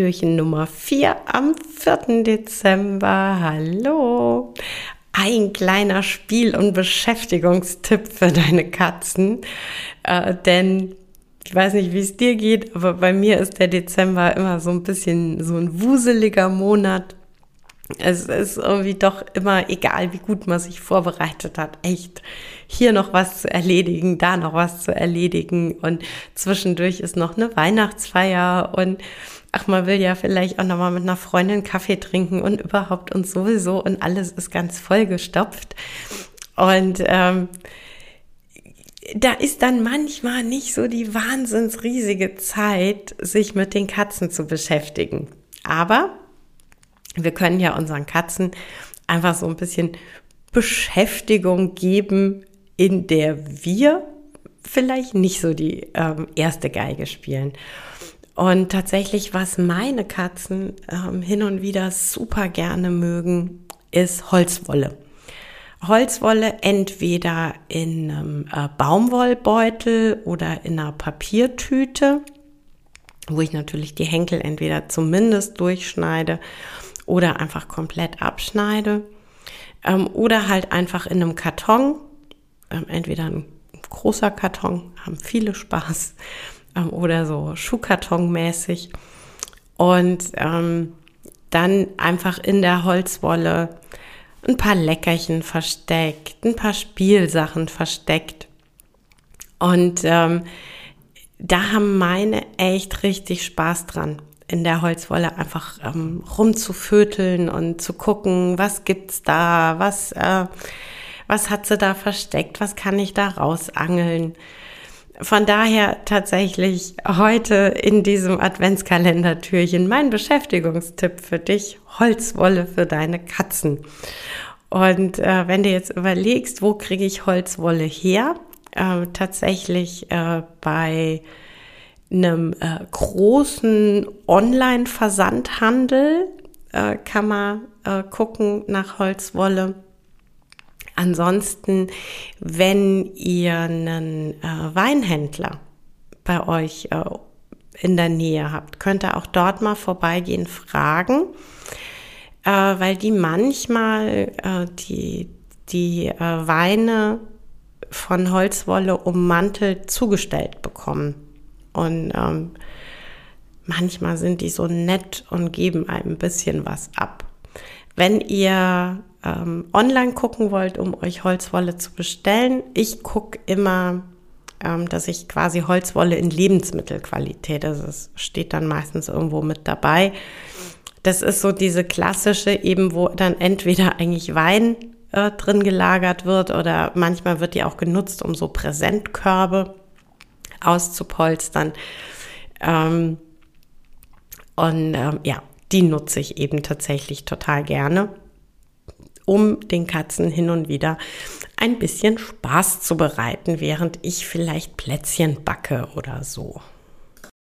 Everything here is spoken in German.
Türchen Nummer 4 am 4. Dezember. Hallo! Ein kleiner Spiel- und Beschäftigungstipp für deine Katzen, äh, denn ich weiß nicht, wie es dir geht, aber bei mir ist der Dezember immer so ein bisschen so ein wuseliger Monat. Es ist irgendwie doch immer egal, wie gut man sich vorbereitet hat. Echt hier noch was zu erledigen, da noch was zu erledigen und zwischendurch ist noch eine Weihnachtsfeier und ach, man will ja vielleicht auch noch mal mit einer Freundin Kaffee trinken und überhaupt und sowieso und alles ist ganz vollgestopft und ähm, da ist dann manchmal nicht so die wahnsinns riesige Zeit, sich mit den Katzen zu beschäftigen. Aber wir können ja unseren Katzen einfach so ein bisschen Beschäftigung geben, in der wir vielleicht nicht so die ähm, erste Geige spielen. Und tatsächlich, was meine Katzen ähm, hin und wieder super gerne mögen, ist Holzwolle. Holzwolle entweder in einem äh, Baumwollbeutel oder in einer Papiertüte, wo ich natürlich die Henkel entweder zumindest durchschneide oder einfach komplett abschneide. Ähm, oder halt einfach in einem Karton, ähm, entweder ein großer Karton, haben viele Spaß, ähm, oder so Schuhkartonmäßig. Und ähm, dann einfach in der Holzwolle ein paar Leckerchen versteckt, ein paar Spielsachen versteckt. Und ähm, da haben meine echt richtig Spaß dran in der Holzwolle einfach ähm, rumzuvöteln und zu gucken, was gibt's da, was, äh, was hat sie da versteckt, was kann ich da rausangeln. Von daher tatsächlich heute in diesem Adventskalendertürchen mein Beschäftigungstipp für dich, Holzwolle für deine Katzen. Und äh, wenn du jetzt überlegst, wo kriege ich Holzwolle her? Äh, tatsächlich äh, bei einem äh, großen Online-Versandhandel äh, kann man äh, gucken nach Holzwolle. Ansonsten, wenn ihr einen äh, Weinhändler bei euch äh, in der Nähe habt, könnt ihr auch dort mal vorbeigehen, fragen, äh, weil die manchmal die, die Weine von Holzwolle ummantelt zugestellt bekommen. Und ähm, manchmal sind die so nett und geben einem ein bisschen was ab. Wenn ihr ähm, online gucken wollt, um euch Holzwolle zu bestellen, ich gucke immer, ähm, dass ich quasi Holzwolle in Lebensmittelqualität, also es steht dann meistens irgendwo mit dabei. Das ist so diese klassische, eben wo dann entweder eigentlich Wein äh, drin gelagert wird oder manchmal wird die auch genutzt, um so Präsentkörbe auszupolstern. Ähm, und ähm, ja, die nutze ich eben tatsächlich total gerne, um den Katzen hin und wieder ein bisschen Spaß zu bereiten, während ich vielleicht Plätzchen backe oder so.